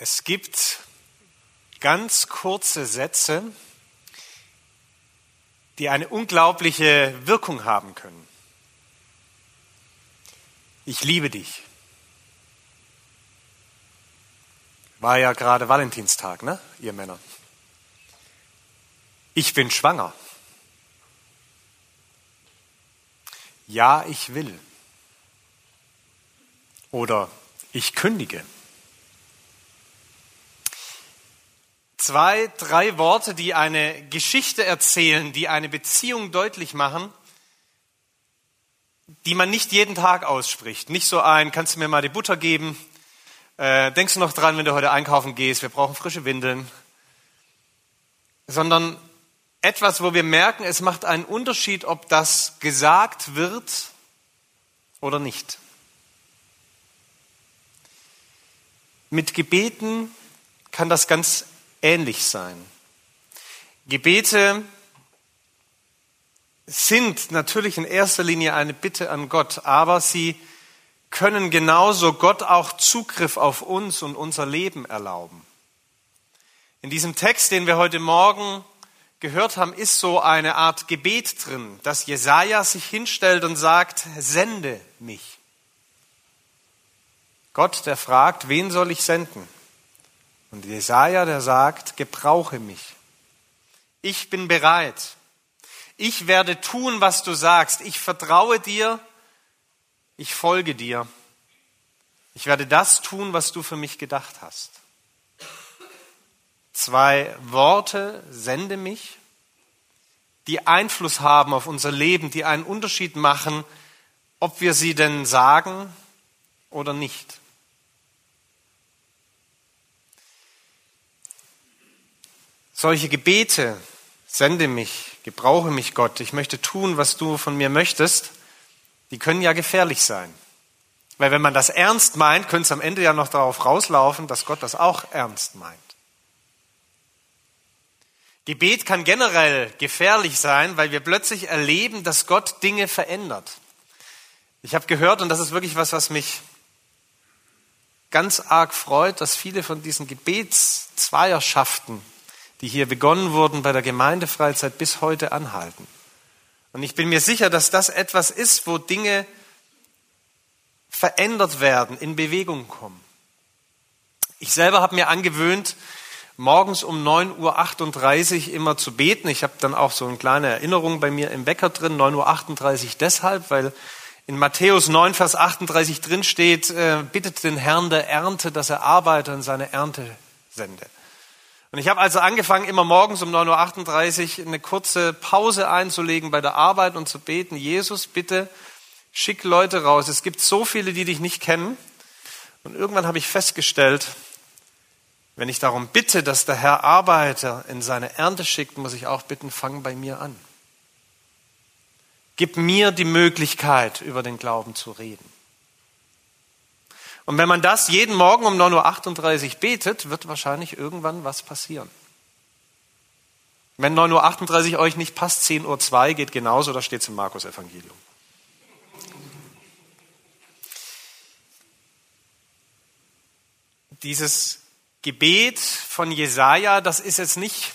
Es gibt ganz kurze Sätze, die eine unglaubliche Wirkung haben können. Ich liebe dich. War ja gerade Valentinstag, ne, ihr Männer? Ich bin schwanger. Ja, ich will. Oder ich kündige. Zwei, drei Worte, die eine Geschichte erzählen, die eine Beziehung deutlich machen, die man nicht jeden Tag ausspricht. Nicht so ein, kannst du mir mal die Butter geben? Äh, denkst du noch dran, wenn du heute einkaufen gehst, wir brauchen frische Windeln? Sondern etwas, wo wir merken, es macht einen Unterschied, ob das gesagt wird oder nicht. Mit Gebeten kann das ganz ähnlich sein. Gebete sind natürlich in erster Linie eine Bitte an Gott, aber sie können genauso Gott auch Zugriff auf uns und unser Leben erlauben. In diesem Text, den wir heute Morgen gehört haben, ist so eine Art Gebet drin, dass Jesaja sich hinstellt und sagt, sende mich. Gott, der fragt, wen soll ich senden? Und Jesaja, der sagt, gebrauche mich. Ich bin bereit. Ich werde tun, was du sagst. Ich vertraue dir. Ich folge dir. Ich werde das tun, was du für mich gedacht hast. Zwei Worte, sende mich, die Einfluss haben auf unser Leben, die einen Unterschied machen, ob wir sie denn sagen oder nicht. Solche Gebete, sende mich, gebrauche mich Gott, ich möchte tun, was du von mir möchtest, die können ja gefährlich sein. Weil wenn man das ernst meint, könnte es am Ende ja noch darauf rauslaufen, dass Gott das auch ernst meint. Gebet kann generell gefährlich sein, weil wir plötzlich erleben, dass Gott Dinge verändert. Ich habe gehört, und das ist wirklich was, was mich ganz arg freut, dass viele von diesen Gebetszweierschaften die hier begonnen wurden bei der Gemeindefreizeit, bis heute anhalten. Und ich bin mir sicher, dass das etwas ist, wo Dinge verändert werden, in Bewegung kommen. Ich selber habe mir angewöhnt, morgens um 9.38 Uhr immer zu beten. Ich habe dann auch so eine kleine Erinnerung bei mir im Wecker drin, 9.38 Uhr deshalb, weil in Matthäus 9, Vers 38 drin steht, bittet den Herrn der Ernte, dass er Arbeiter in seine Ernte sende. Und ich habe also angefangen, immer morgens um 9.38 Uhr eine kurze Pause einzulegen bei der Arbeit und zu beten, Jesus, bitte schick Leute raus. Es gibt so viele, die dich nicht kennen. Und irgendwann habe ich festgestellt, wenn ich darum bitte, dass der Herr Arbeiter in seine Ernte schickt, muss ich auch bitten, fang bei mir an. Gib mir die Möglichkeit, über den Glauben zu reden. Und wenn man das jeden Morgen um 9.38 Uhr betet, wird wahrscheinlich irgendwann was passieren. Wenn 9.38 Uhr euch nicht passt, 10.02 Uhr geht genauso, da steht es im Markus-Evangelium. Dieses Gebet von Jesaja, das ist jetzt nicht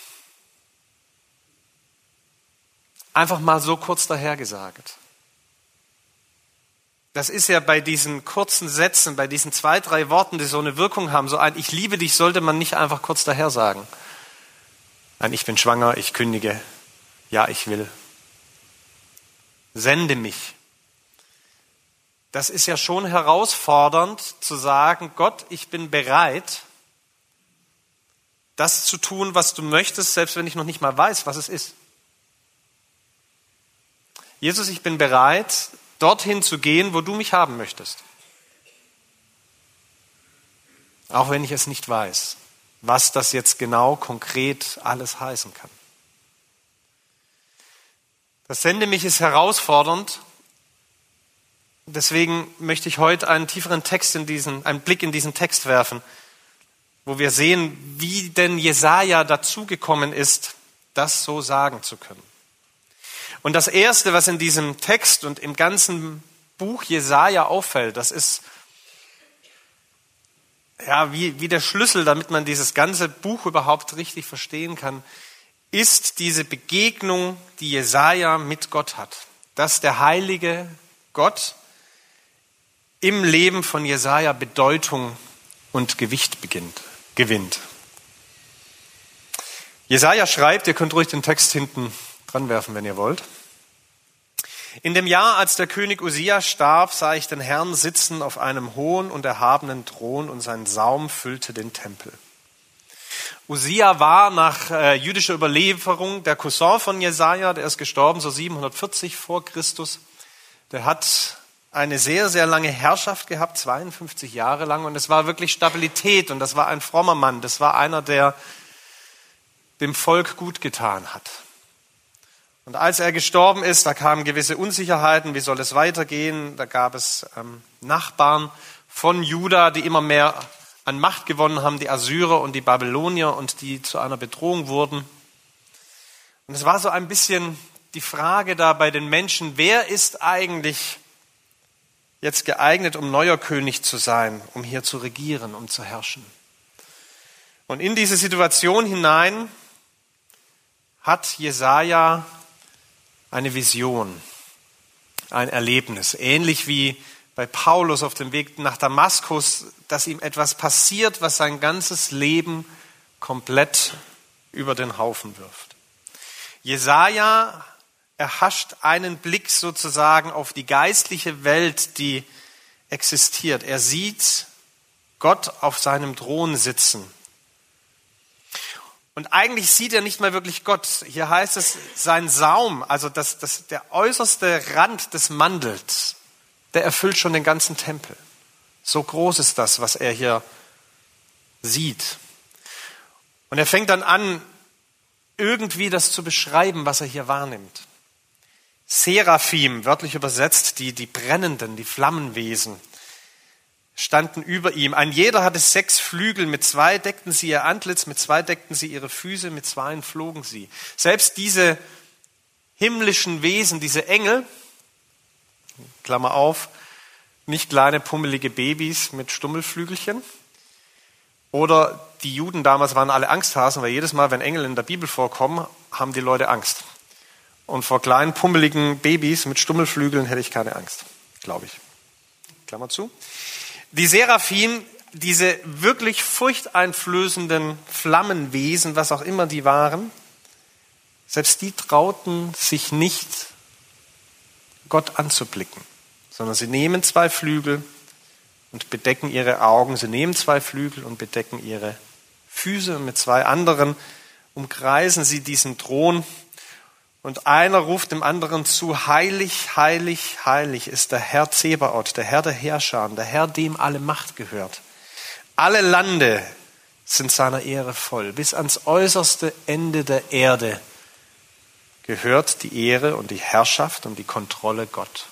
einfach mal so kurz dahergesagt. Das ist ja bei diesen kurzen Sätzen, bei diesen zwei, drei Worten, die so eine Wirkung haben, so ein Ich liebe dich sollte man nicht einfach kurz daher sagen. Ein Ich bin schwanger, ich kündige, ja, ich will. Sende mich. Das ist ja schon herausfordernd zu sagen, Gott, ich bin bereit, das zu tun, was du möchtest, selbst wenn ich noch nicht mal weiß, was es ist. Jesus, ich bin bereit, dorthin zu gehen, wo du mich haben möchtest. Auch wenn ich es nicht weiß, was das jetzt genau konkret alles heißen kann. Das Sende mich ist herausfordernd. Deswegen möchte ich heute einen tieferen Text in diesen, einen Blick in diesen Text werfen, wo wir sehen, wie denn Jesaja dazugekommen ist, das so sagen zu können. Und das erste, was in diesem Text und im ganzen Buch Jesaja auffällt, das ist ja, wie, wie der Schlüssel, damit man dieses ganze Buch überhaupt richtig verstehen kann, ist diese Begegnung, die Jesaja mit Gott hat. Dass der heilige Gott im Leben von Jesaja Bedeutung und Gewicht beginnt, gewinnt. Jesaja schreibt, ihr könnt ruhig den Text hinten dran werfen, wenn ihr wollt. In dem Jahr, als der König Usia starb, sah ich den Herrn sitzen auf einem hohen und erhabenen Thron und sein Saum füllte den Tempel. Usia war nach äh, jüdischer Überlieferung der Cousin von Jesaja, der ist gestorben so 740 vor Christus. Der hat eine sehr, sehr lange Herrschaft gehabt, 52 Jahre lang, und es war wirklich Stabilität und das war ein frommer Mann. Das war einer, der dem Volk gut getan hat. Und als er gestorben ist, da kamen gewisse Unsicherheiten, wie soll es weitergehen? Da gab es ähm, Nachbarn von Juda, die immer mehr an Macht gewonnen haben, die Assyrer und die Babylonier und die zu einer Bedrohung wurden. Und es war so ein bisschen die Frage da bei den Menschen, wer ist eigentlich jetzt geeignet, um neuer König zu sein, um hier zu regieren, um zu herrschen? Und in diese Situation hinein hat Jesaja eine Vision, ein Erlebnis, ähnlich wie bei Paulus auf dem Weg nach Damaskus, dass ihm etwas passiert, was sein ganzes Leben komplett über den Haufen wirft. Jesaja erhascht einen Blick sozusagen auf die geistliche Welt, die existiert. Er sieht Gott auf seinem Thron sitzen und eigentlich sieht er nicht mal wirklich Gott. Hier heißt es, sein Saum, also das, das, der äußerste Rand des Mantels, der erfüllt schon den ganzen Tempel. So groß ist das, was er hier sieht. Und er fängt dann an, irgendwie das zu beschreiben, was er hier wahrnimmt. Seraphim, wörtlich übersetzt, die, die brennenden, die Flammenwesen standen über ihm. Ein jeder hatte sechs Flügel, mit zwei deckten sie ihr Antlitz, mit zwei deckten sie ihre Füße, mit zwei flogen sie. Selbst diese himmlischen Wesen, diese Engel, Klammer auf, nicht kleine pummelige Babys mit Stummelflügelchen. Oder die Juden damals waren alle Angsthasen, weil jedes Mal, wenn Engel in der Bibel vorkommen, haben die Leute Angst. Und vor kleinen pummeligen Babys mit Stummelflügeln hätte ich keine Angst, glaube ich. Klammer zu. Die Seraphim, diese wirklich furchteinflößenden Flammenwesen, was auch immer die waren, selbst die trauten sich nicht, Gott anzublicken, sondern sie nehmen zwei Flügel und bedecken ihre Augen, sie nehmen zwei Flügel und bedecken ihre Füße und mit zwei anderen umkreisen sie diesen Thron und einer ruft dem anderen zu, heilig, heilig, heilig ist der Herr Zebaoth, der Herr der Herrscher, der Herr, dem alle Macht gehört. Alle Lande sind seiner Ehre voll. Bis ans äußerste Ende der Erde gehört die Ehre und die Herrschaft und die Kontrolle Gott.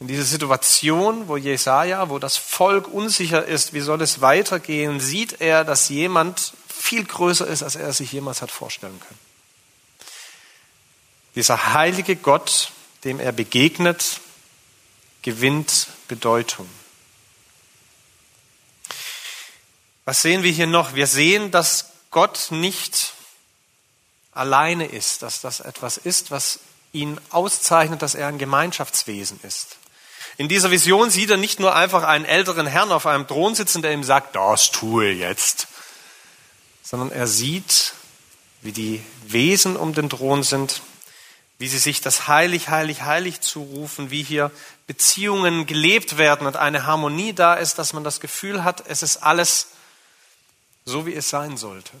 In dieser Situation, wo Jesaja, wo das Volk unsicher ist, wie soll es weitergehen, sieht er, dass jemand viel größer ist, als er sich jemals hat vorstellen können. Dieser heilige Gott, dem er begegnet, gewinnt Bedeutung. Was sehen wir hier noch? Wir sehen, dass Gott nicht alleine ist, dass das etwas ist, was ihn auszeichnet, dass er ein Gemeinschaftswesen ist. In dieser Vision sieht er nicht nur einfach einen älteren Herrn auf einem Thron sitzen, der ihm sagt, das tue jetzt, sondern er sieht, wie die Wesen um den Thron sind wie sie sich das heilig, heilig, heilig zurufen, wie hier Beziehungen gelebt werden und eine Harmonie da ist, dass man das Gefühl hat, es ist alles so, wie es sein sollte.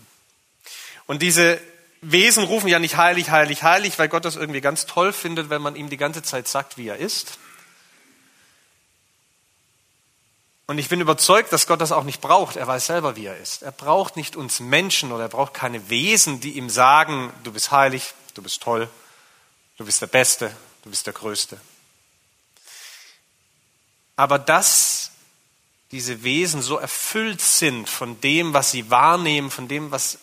Und diese Wesen rufen ja nicht heilig, heilig, heilig, weil Gott das irgendwie ganz toll findet, wenn man ihm die ganze Zeit sagt, wie er ist. Und ich bin überzeugt, dass Gott das auch nicht braucht. Er weiß selber, wie er ist. Er braucht nicht uns Menschen oder er braucht keine Wesen, die ihm sagen, du bist heilig, du bist toll, Du bist der Beste, du bist der Größte. Aber dass diese Wesen so erfüllt sind von dem, was sie wahrnehmen, von dem, was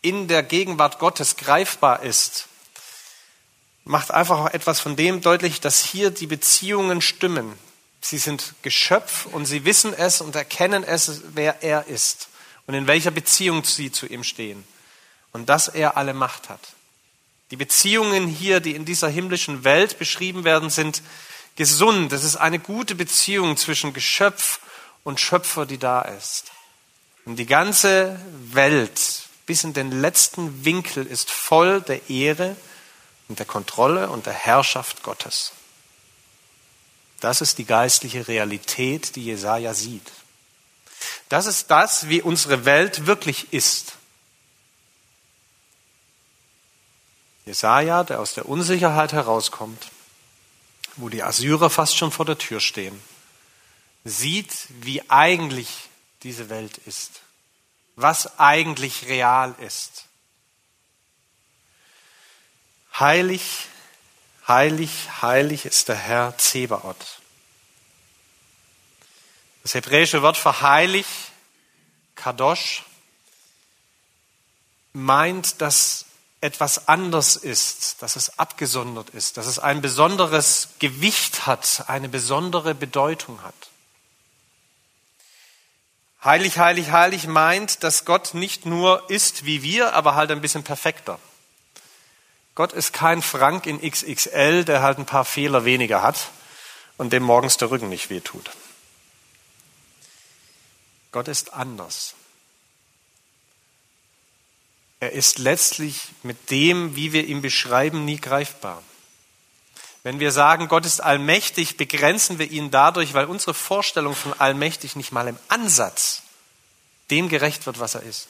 in der Gegenwart Gottes greifbar ist, macht einfach auch etwas von dem deutlich, dass hier die Beziehungen stimmen, Sie sind Geschöpf und sie wissen es und erkennen es, wer er ist und in welcher Beziehung sie zu ihm stehen und dass er alle Macht hat. Die Beziehungen hier, die in dieser himmlischen Welt beschrieben werden, sind gesund. Es ist eine gute Beziehung zwischen Geschöpf und Schöpfer, die da ist. Und die ganze Welt bis in den letzten Winkel ist voll der Ehre und der Kontrolle und der Herrschaft Gottes. Das ist die geistliche Realität, die Jesaja sieht. Das ist das, wie unsere Welt wirklich ist. Jesaja, der aus der Unsicherheit herauskommt, wo die Assyrer fast schon vor der Tür stehen, sieht, wie eigentlich diese Welt ist, was eigentlich real ist. Heilig, heilig, heilig ist der Herr Zebaoth. Das hebräische Wort für heilig, Kadosh, meint, dass etwas anders ist, dass es abgesondert ist, dass es ein besonderes Gewicht hat, eine besondere Bedeutung hat. Heilig, heilig, heilig meint, dass Gott nicht nur ist wie wir, aber halt ein bisschen perfekter. Gott ist kein Frank in XXL, der halt ein paar Fehler weniger hat und dem morgens der Rücken nicht wehtut. Gott ist anders. Er ist letztlich mit dem, wie wir ihn beschreiben, nie greifbar. Wenn wir sagen, Gott ist allmächtig, begrenzen wir ihn dadurch, weil unsere Vorstellung von allmächtig nicht mal im Ansatz dem gerecht wird, was er ist.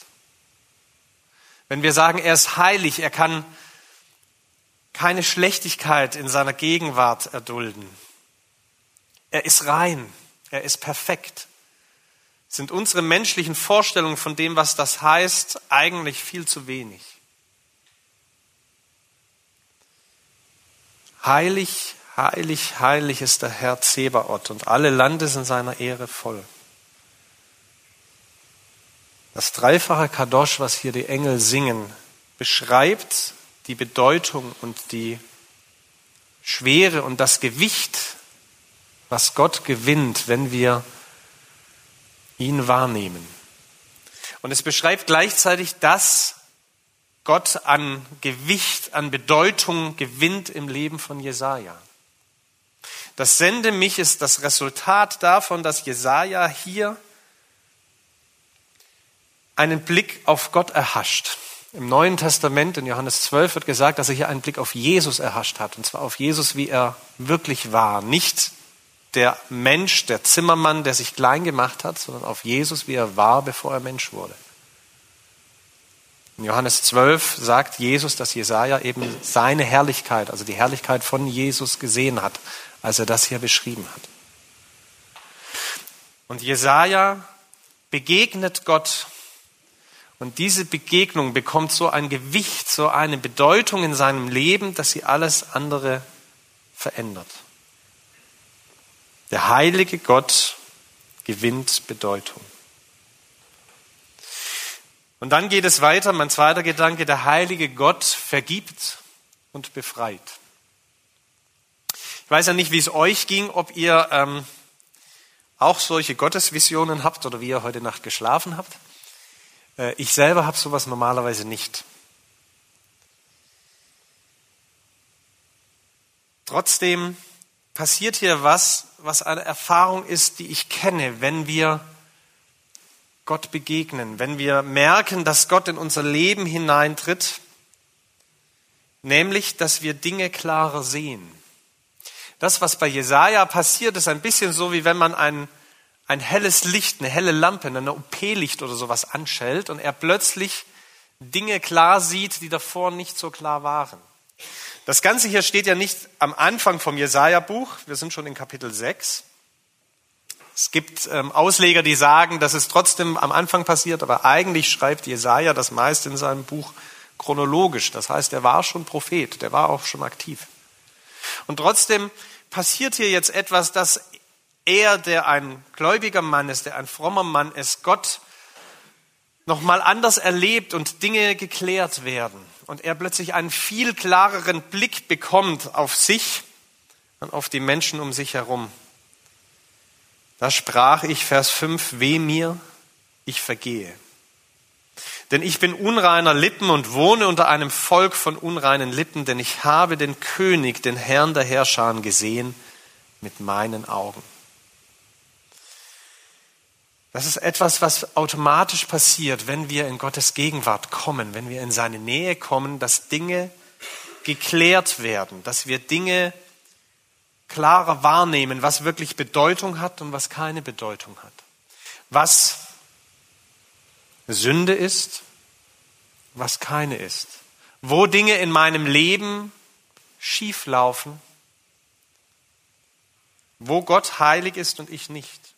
Wenn wir sagen, er ist heilig, er kann keine Schlechtigkeit in seiner Gegenwart erdulden. Er ist rein, er ist perfekt. Sind unsere menschlichen Vorstellungen von dem, was das heißt, eigentlich viel zu wenig. Heilig, heilig, heilig ist der Herr Zebaoth und alle Lande sind seiner Ehre voll. Das dreifache Kadosh, was hier die Engel singen, beschreibt die Bedeutung und die Schwere und das Gewicht, was Gott gewinnt, wenn wir ihn wahrnehmen. Und es beschreibt gleichzeitig das, Gott an Gewicht, an Bedeutung gewinnt im Leben von Jesaja. Das Sende mich ist das Resultat davon, dass Jesaja hier einen Blick auf Gott erhascht. Im Neuen Testament, in Johannes 12, wird gesagt, dass er hier einen Blick auf Jesus erhascht hat. Und zwar auf Jesus, wie er wirklich war. Nicht der Mensch, der Zimmermann, der sich klein gemacht hat, sondern auf Jesus, wie er war, bevor er Mensch wurde. In Johannes 12 sagt Jesus, dass Jesaja eben seine Herrlichkeit, also die Herrlichkeit von Jesus gesehen hat, als er das hier beschrieben hat. Und Jesaja begegnet Gott und diese Begegnung bekommt so ein Gewicht, so eine Bedeutung in seinem Leben, dass sie alles andere verändert. Der heilige Gott gewinnt Bedeutung. Und dann geht es weiter, mein zweiter Gedanke, der heilige Gott vergibt und befreit. Ich weiß ja nicht, wie es euch ging, ob ihr ähm, auch solche Gottesvisionen habt oder wie ihr heute Nacht geschlafen habt. Äh, ich selber habe sowas normalerweise nicht. Trotzdem passiert hier was, was eine Erfahrung ist, die ich kenne, wenn wir Gott begegnen, wenn wir merken, dass Gott in unser Leben hineintritt, nämlich, dass wir Dinge klarer sehen. Das, was bei Jesaja passiert, ist ein bisschen so, wie wenn man ein, ein helles Licht, eine helle Lampe, eine OP-Licht oder sowas anschellt und er plötzlich Dinge klar sieht, die davor nicht so klar waren. Das Ganze hier steht ja nicht am Anfang vom Jesaja-Buch. Wir sind schon in Kapitel 6. Es gibt ähm, Ausleger, die sagen, dass es trotzdem am Anfang passiert, aber eigentlich schreibt Jesaja das meiste in seinem Buch chronologisch. Das heißt, er war schon Prophet, der war auch schon aktiv. Und trotzdem passiert hier jetzt etwas, dass er, der ein gläubiger Mann ist, der ein frommer Mann ist, Gott nochmal anders erlebt und Dinge geklärt werden. Und er plötzlich einen viel klareren Blick bekommt auf sich und auf die Menschen um sich herum. Da sprach ich, Vers 5, weh mir, ich vergehe. Denn ich bin unreiner Lippen und wohne unter einem Volk von unreinen Lippen, denn ich habe den König, den Herrn der Herrscher gesehen mit meinen Augen. Das ist etwas, was automatisch passiert, wenn wir in Gottes Gegenwart kommen, wenn wir in seine Nähe kommen, dass Dinge geklärt werden, dass wir Dinge klarer wahrnehmen, was wirklich Bedeutung hat und was keine Bedeutung hat. Was Sünde ist, was keine ist. Wo Dinge in meinem Leben schief laufen, wo Gott heilig ist und ich nicht.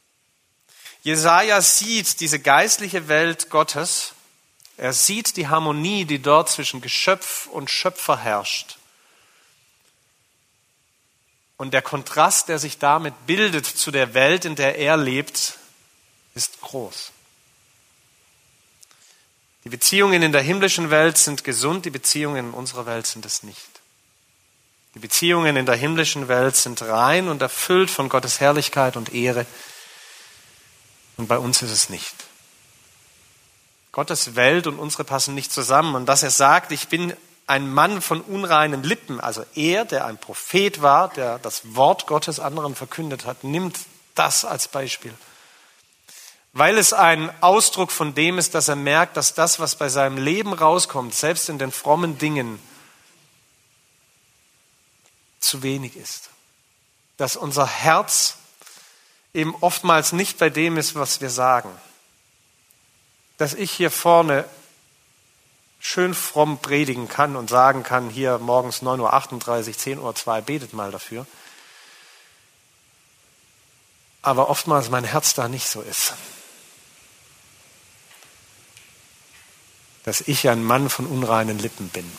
Jesaja sieht diese geistliche Welt Gottes. Er sieht die Harmonie, die dort zwischen Geschöpf und Schöpfer herrscht. Und der Kontrast, der sich damit bildet zu der Welt, in der er lebt, ist groß. Die Beziehungen in der himmlischen Welt sind gesund, die Beziehungen in unserer Welt sind es nicht. Die Beziehungen in der himmlischen Welt sind rein und erfüllt von Gottes Herrlichkeit und Ehre. Und bei uns ist es nicht. Gottes Welt und unsere passen nicht zusammen. Und dass er sagt, ich bin ein Mann von unreinen Lippen, also er, der ein Prophet war, der das Wort Gottes anderen verkündet hat, nimmt das als Beispiel. Weil es ein Ausdruck von dem ist, dass er merkt, dass das, was bei seinem Leben rauskommt, selbst in den frommen Dingen, zu wenig ist. Dass unser Herz eben oftmals nicht bei dem ist, was wir sagen. Dass ich hier vorne schön fromm predigen kann und sagen kann, hier morgens 9.38 Uhr, 10 Uhr 2, betet mal dafür. Aber oftmals mein Herz da nicht so ist. Dass ich ein Mann von unreinen Lippen bin.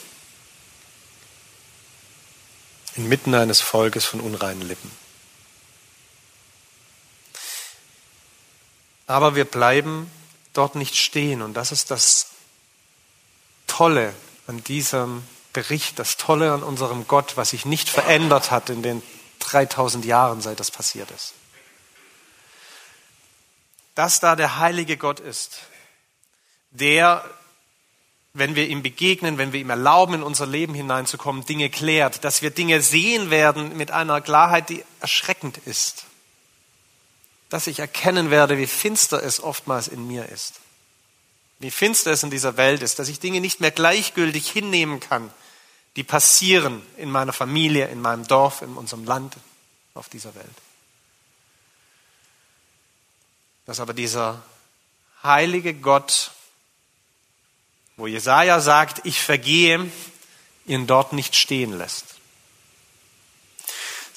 Inmitten eines Volkes von unreinen Lippen. Aber wir bleiben dort nicht stehen. Und das ist das Tolle an diesem Bericht, das Tolle an unserem Gott, was sich nicht verändert hat in den 3000 Jahren, seit das passiert ist. Dass da der heilige Gott ist, der, wenn wir ihm begegnen, wenn wir ihm erlauben, in unser Leben hineinzukommen, Dinge klärt, dass wir Dinge sehen werden mit einer Klarheit, die erschreckend ist dass ich erkennen werde, wie finster es oftmals in mir ist. Wie finster es in dieser Welt ist, dass ich Dinge nicht mehr gleichgültig hinnehmen kann, die passieren in meiner Familie, in meinem Dorf, in unserem Land, auf dieser Welt. Dass aber dieser heilige Gott, wo Jesaja sagt, ich vergehe, ihn dort nicht stehen lässt,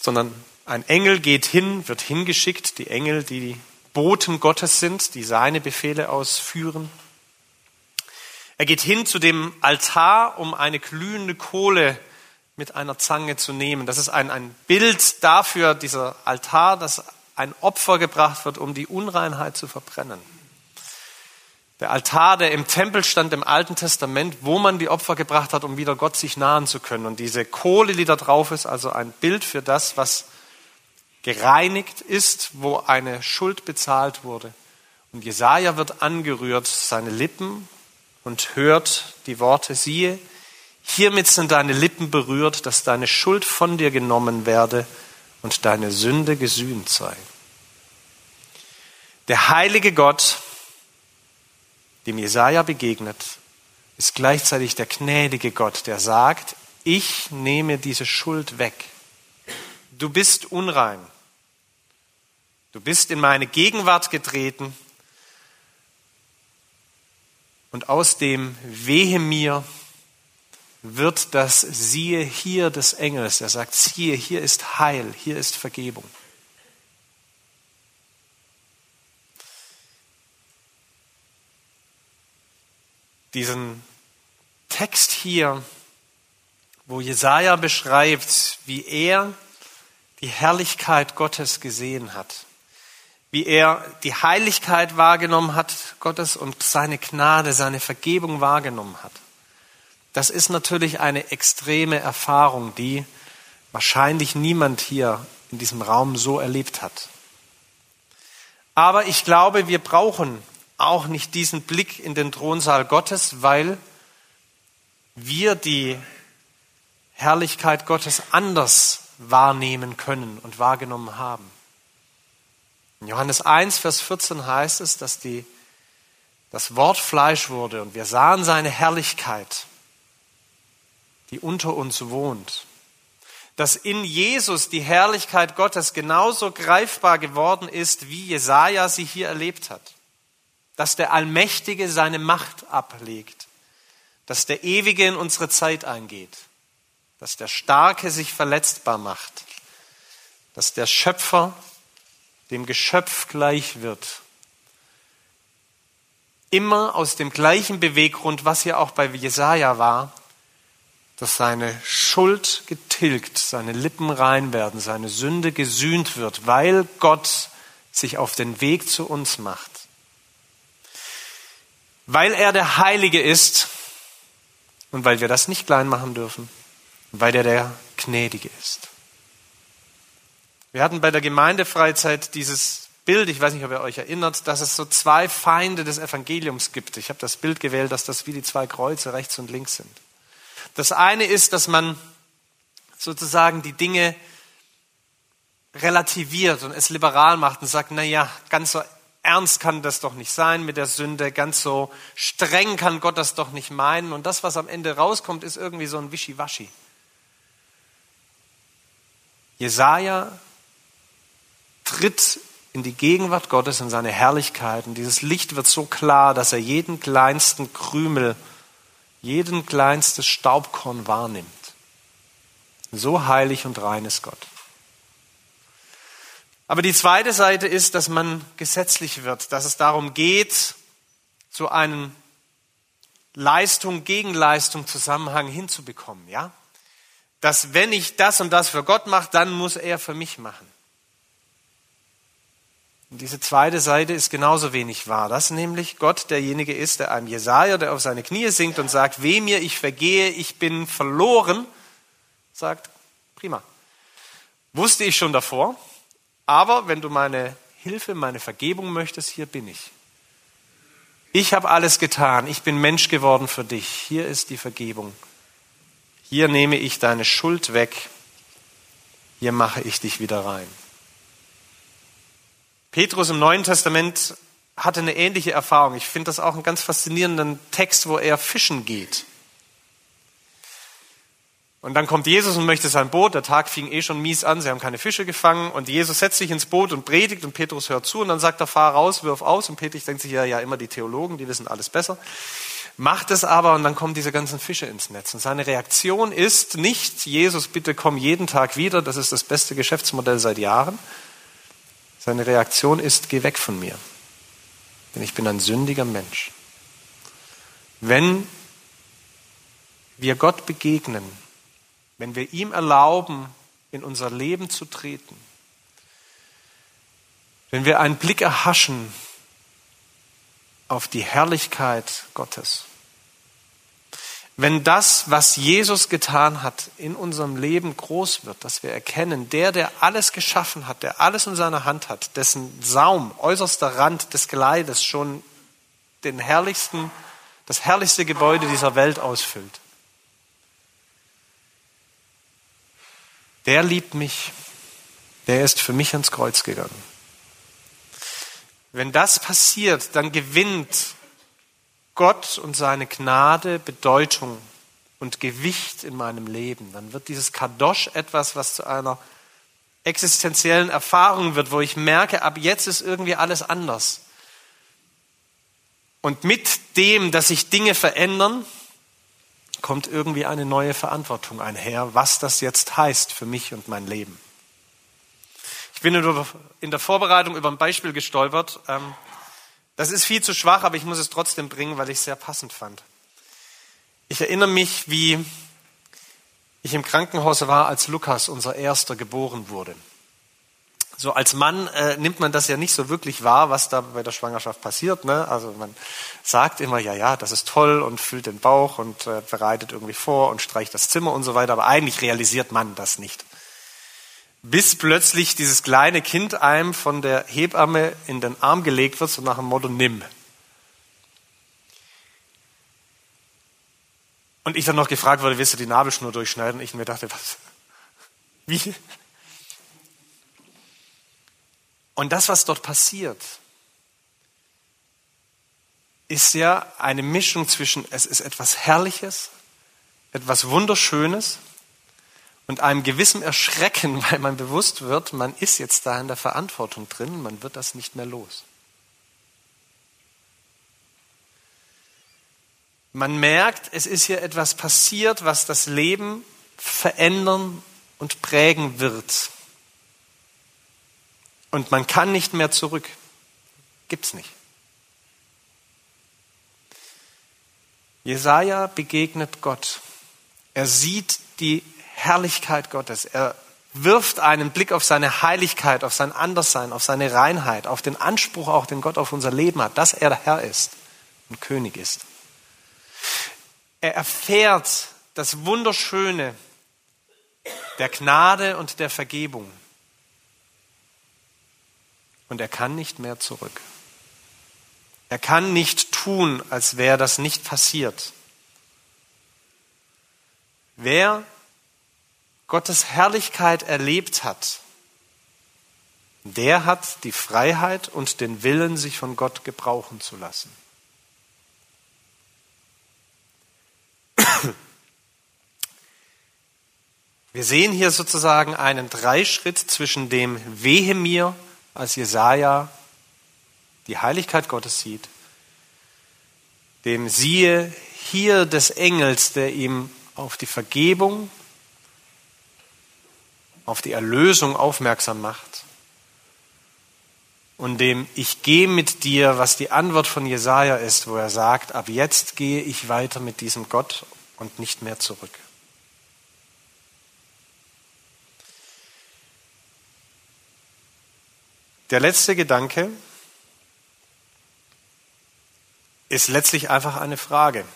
sondern ein Engel geht hin, wird hingeschickt, die Engel, die Boten Gottes sind, die seine Befehle ausführen. Er geht hin zu dem Altar, um eine glühende Kohle mit einer Zange zu nehmen. Das ist ein, ein Bild dafür, dieser Altar, dass ein Opfer gebracht wird, um die Unreinheit zu verbrennen. Der Altar, der im Tempel stand im Alten Testament, wo man die Opfer gebracht hat, um wieder Gott sich nahen zu können. Und diese Kohle, die da drauf ist, also ein Bild für das, was gereinigt ist, wo eine Schuld bezahlt wurde. Und Jesaja wird angerührt, seine Lippen, und hört die Worte, siehe, hiermit sind deine Lippen berührt, dass deine Schuld von dir genommen werde und deine Sünde gesühnt sei. Der heilige Gott, dem Jesaja begegnet, ist gleichzeitig der gnädige Gott, der sagt, ich nehme diese Schuld weg. Du bist unrein. Du bist in meine Gegenwart getreten und aus dem Wehe mir wird das Siehe hier des Engels. Er sagt, siehe, hier ist Heil, hier ist Vergebung. Diesen Text hier, wo Jesaja beschreibt, wie er die Herrlichkeit Gottes gesehen hat, wie er die Heiligkeit wahrgenommen hat Gottes und seine Gnade, seine Vergebung wahrgenommen hat. Das ist natürlich eine extreme Erfahrung, die wahrscheinlich niemand hier in diesem Raum so erlebt hat. Aber ich glaube, wir brauchen auch nicht diesen Blick in den Thronsaal Gottes, weil wir die Herrlichkeit Gottes anders wahrnehmen können und wahrgenommen haben. In Johannes 1, Vers 14 heißt es, dass die, das Wort Fleisch wurde und wir sahen seine Herrlichkeit, die unter uns wohnt. Dass in Jesus die Herrlichkeit Gottes genauso greifbar geworden ist, wie Jesaja sie hier erlebt hat. Dass der Allmächtige seine Macht ablegt. Dass der Ewige in unsere Zeit eingeht dass der Starke sich verletzbar macht, dass der Schöpfer dem Geschöpf gleich wird. Immer aus dem gleichen Beweggrund, was ja auch bei Jesaja war, dass seine Schuld getilgt, seine Lippen rein werden, seine Sünde gesühnt wird, weil Gott sich auf den Weg zu uns macht. Weil er der Heilige ist und weil wir das nicht klein machen dürfen weil er der Gnädige ist. Wir hatten bei der Gemeindefreizeit dieses Bild, ich weiß nicht, ob ihr euch erinnert, dass es so zwei Feinde des Evangeliums gibt. Ich habe das Bild gewählt, dass das wie die zwei Kreuze rechts und links sind. Das eine ist, dass man sozusagen die Dinge relativiert und es liberal macht und sagt, na ja, ganz so ernst kann das doch nicht sein mit der Sünde, ganz so streng kann Gott das doch nicht meinen und das, was am Ende rauskommt, ist irgendwie so ein Wischiwaschi. Jesaja tritt in die Gegenwart Gottes, in seine Herrlichkeit. Und dieses Licht wird so klar, dass er jeden kleinsten Krümel, jeden kleinstes Staubkorn wahrnimmt. So heilig und rein ist Gott. Aber die zweite Seite ist, dass man gesetzlich wird, dass es darum geht, so einen Leistung gegen Leistung Zusammenhang hinzubekommen, ja? Dass wenn ich das und das für Gott mache, dann muss er für mich machen. Und diese zweite Seite ist genauso wenig wahr, dass nämlich Gott derjenige ist, der einem Jesaja, der auf seine Knie sinkt und sagt, weh mir, ich vergehe, ich bin verloren, sagt, prima. Wusste ich schon davor, aber wenn du meine Hilfe, meine Vergebung möchtest, hier bin ich. Ich habe alles getan, ich bin Mensch geworden für dich, hier ist die Vergebung hier nehme ich deine Schuld weg, hier mache ich dich wieder rein. Petrus im Neuen Testament hatte eine ähnliche Erfahrung. Ich finde das auch einen ganz faszinierenden Text, wo er fischen geht. Und dann kommt Jesus und möchte sein Boot. Der Tag fing eh schon mies an. Sie haben keine Fische gefangen. Und Jesus setzt sich ins Boot und predigt und Petrus hört zu. Und dann sagt er, fahr raus, wirf aus. Und Petrus denkt sich ja, ja, immer die Theologen, die wissen alles besser macht es aber und dann kommen diese ganzen Fische ins Netz. Und seine Reaktion ist nicht, Jesus, bitte komm jeden Tag wieder, das ist das beste Geschäftsmodell seit Jahren. Seine Reaktion ist, geh weg von mir, denn ich bin ein sündiger Mensch. Wenn wir Gott begegnen, wenn wir ihm erlauben, in unser Leben zu treten, wenn wir einen Blick erhaschen auf die Herrlichkeit Gottes, wenn das, was Jesus getan hat, in unserem Leben groß wird, dass wir erkennen, der, der alles geschaffen hat, der alles in seiner Hand hat, dessen Saum, äußerster Rand des Kleides schon den herrlichsten, das herrlichste Gebäude dieser Welt ausfüllt. Der liebt mich, der ist für mich ans Kreuz gegangen. Wenn das passiert, dann gewinnt Gott und seine Gnade Bedeutung und Gewicht in meinem Leben, dann wird dieses Kadosh etwas, was zu einer existenziellen Erfahrung wird, wo ich merke, ab jetzt ist irgendwie alles anders. Und mit dem, dass sich Dinge verändern, kommt irgendwie eine neue Verantwortung einher, was das jetzt heißt für mich und mein Leben. Ich bin in der Vorbereitung über ein Beispiel gestolpert. Ähm, das ist viel zu schwach, aber ich muss es trotzdem bringen, weil ich es sehr passend fand. Ich erinnere mich, wie ich im Krankenhaus war, als Lukas, unser Erster, geboren wurde. So als Mann äh, nimmt man das ja nicht so wirklich wahr, was da bei der Schwangerschaft passiert. Ne? Also man sagt immer, ja, ja, das ist toll und füllt den Bauch und äh, bereitet irgendwie vor und streicht das Zimmer und so weiter, aber eigentlich realisiert man das nicht. Bis plötzlich dieses kleine Kind einem von der Hebamme in den Arm gelegt wird, so nach dem Motto, nimm. Und ich dann noch gefragt wurde, willst du die Nabelschnur durchschneiden? Und ich mir dachte, was? Wie? Und das, was dort passiert, ist ja eine Mischung zwischen, es ist etwas Herrliches, etwas Wunderschönes und einem gewissen Erschrecken, weil man bewusst wird, man ist jetzt da in der Verantwortung drin, man wird das nicht mehr los. Man merkt, es ist hier etwas passiert, was das Leben verändern und prägen wird. Und man kann nicht mehr zurück. Gibt's nicht. Jesaja begegnet Gott. Er sieht die Herrlichkeit Gottes. Er wirft einen Blick auf seine Heiligkeit, auf sein Anderssein, auf seine Reinheit, auf den Anspruch auch, den Gott auf unser Leben hat, dass er der Herr ist und König ist. Er erfährt das Wunderschöne der Gnade und der Vergebung. Und er kann nicht mehr zurück. Er kann nicht tun, als wäre das nicht passiert. Wer Gottes Herrlichkeit erlebt hat, der hat die Freiheit und den Willen, sich von Gott gebrauchen zu lassen. Wir sehen hier sozusagen einen Dreischritt zwischen dem Wehe mir, als Jesaja die Heiligkeit Gottes sieht, dem siehe hier des Engels, der ihm auf die Vergebung, auf die Erlösung aufmerksam macht, und dem ich gehe mit dir, was die Antwort von Jesaja ist, wo er sagt, ab jetzt gehe ich weiter mit diesem Gott und nicht mehr zurück. Der letzte Gedanke ist letztlich einfach eine Frage.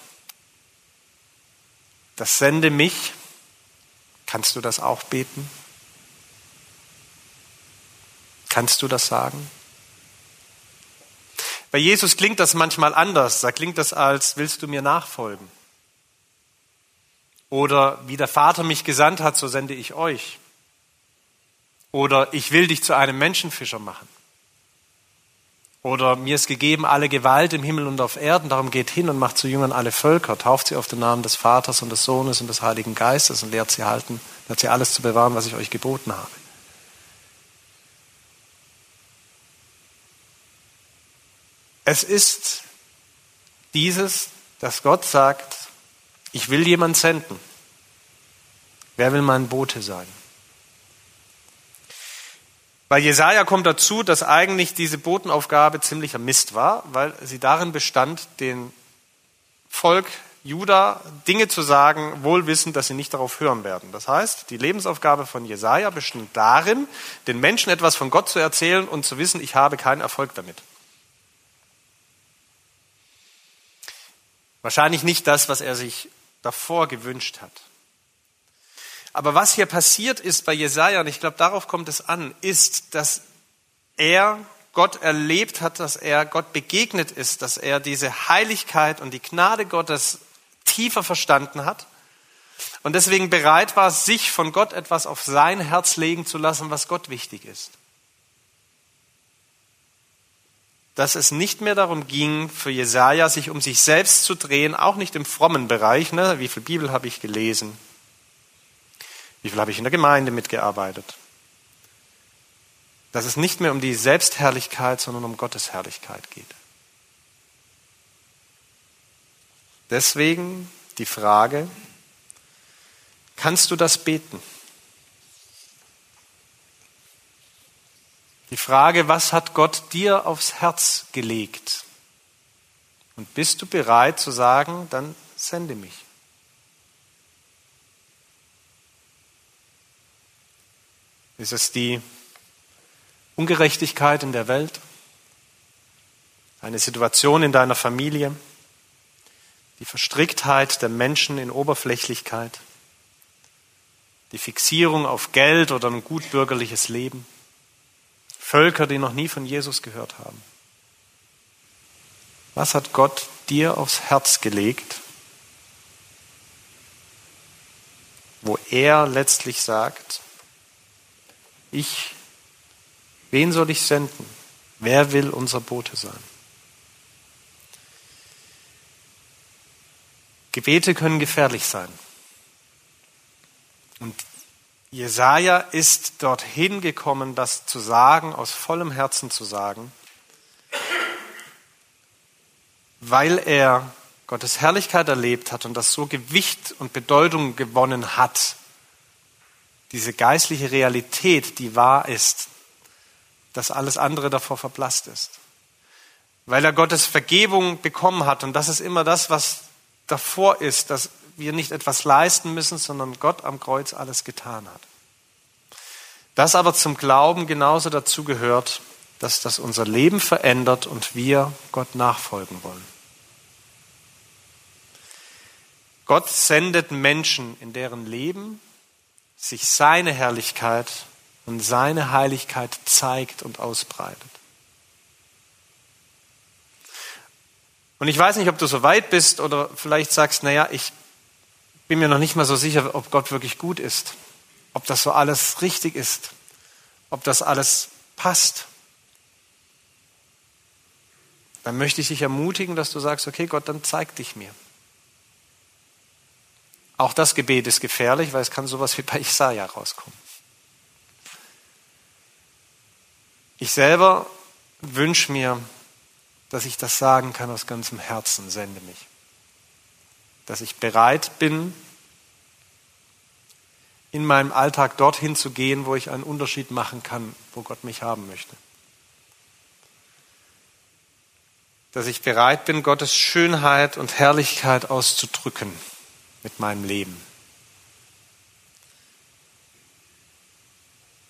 Das sende mich. Kannst du das auch beten? Kannst du das sagen? Bei Jesus klingt das manchmal anders. Da klingt das als, willst du mir nachfolgen? Oder wie der Vater mich gesandt hat, so sende ich euch. Oder ich will dich zu einem Menschenfischer machen. Oder mir ist gegeben alle Gewalt im Himmel und auf Erden, darum geht hin und macht zu Jüngern alle Völker, tauft sie auf den Namen des Vaters und des Sohnes und des Heiligen Geistes und lehrt sie halten, lehrt sie alles zu bewahren, was ich euch geboten habe. Es ist dieses, dass Gott sagt, ich will jemand senden. Wer will mein Bote sein? Bei Jesaja kommt dazu, dass eigentlich diese Botenaufgabe ziemlicher Mist war, weil sie darin bestand, den Volk Juda Dinge zu sagen, wohl wissend, dass sie nicht darauf hören werden. Das heißt, die Lebensaufgabe von Jesaja bestand darin, den Menschen etwas von Gott zu erzählen und zu wissen, ich habe keinen Erfolg damit. Wahrscheinlich nicht das, was er sich davor gewünscht hat. Aber was hier passiert ist bei Jesaja, und ich glaube, darauf kommt es an, ist, dass er Gott erlebt hat, dass er Gott begegnet ist, dass er diese Heiligkeit und die Gnade Gottes tiefer verstanden hat und deswegen bereit war, sich von Gott etwas auf sein Herz legen zu lassen, was Gott wichtig ist dass es nicht mehr darum ging, für Jesaja sich um sich selbst zu drehen, auch nicht im frommen Bereich. Ne? Wie viel Bibel habe ich gelesen? Wie viel habe ich in der Gemeinde mitgearbeitet? Dass es nicht mehr um die Selbstherrlichkeit, sondern um Gottes Herrlichkeit geht. Deswegen die Frage, kannst du das beten? Die Frage, was hat Gott dir aufs Herz gelegt? Und bist du bereit zu sagen, dann sende mich? Ist es die Ungerechtigkeit in der Welt? Eine Situation in deiner Familie? Die Verstricktheit der Menschen in Oberflächlichkeit? die Fixierung auf Geld oder ein gutbürgerliches Leben, Völker, die noch nie von Jesus gehört haben. Was hat Gott dir aufs Herz gelegt, wo er letztlich sagt, ich, wen soll ich senden? Wer will unser Bote sein? Gebete können gefährlich sein. Und Jesaja ist dorthin gekommen, das zu sagen, aus vollem Herzen zu sagen, weil er Gottes Herrlichkeit erlebt hat und das so Gewicht und Bedeutung gewonnen hat, diese geistliche Realität, die wahr ist, dass alles andere davor verblasst ist. Weil er Gottes Vergebung bekommen hat und das ist immer das, was davor ist, dass wir nicht etwas leisten müssen, sondern Gott am Kreuz alles getan hat. Das aber zum Glauben genauso dazu gehört, dass das unser Leben verändert und wir Gott nachfolgen wollen. Gott sendet Menschen, in deren Leben sich seine Herrlichkeit und seine Heiligkeit zeigt und ausbreitet. Und ich weiß nicht, ob du so weit bist oder vielleicht sagst, naja, ich bin mir noch nicht mal so sicher, ob Gott wirklich gut ist, ob das so alles richtig ist, ob das alles passt. Dann möchte ich dich ermutigen, dass du sagst, okay, Gott, dann zeig dich mir. Auch das Gebet ist gefährlich, weil es kann sowas wie bei Isaiah rauskommen. Ich selber wünsche mir, dass ich das sagen kann aus ganzem Herzen, sende mich. Dass ich bereit bin, in meinem Alltag dorthin zu gehen, wo ich einen Unterschied machen kann, wo Gott mich haben möchte. Dass ich bereit bin, Gottes Schönheit und Herrlichkeit auszudrücken mit meinem Leben.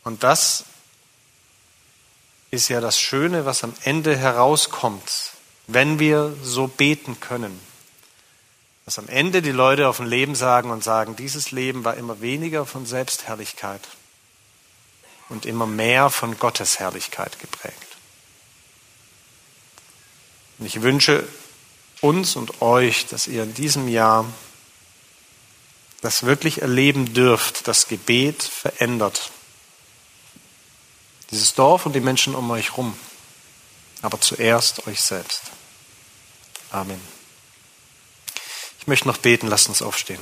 Und das ist ja das Schöne, was am Ende herauskommt, wenn wir so beten können. Dass am Ende die Leute auf ein Leben sagen und sagen, dieses Leben war immer weniger von Selbstherrlichkeit und immer mehr von Gottes Herrlichkeit geprägt. Und ich wünsche uns und euch, dass ihr in diesem Jahr das wirklich erleben dürft, das Gebet verändert. Dieses Dorf und die Menschen um euch rum, aber zuerst euch selbst. Amen. Ich möchte noch beten, lasst uns aufstehen.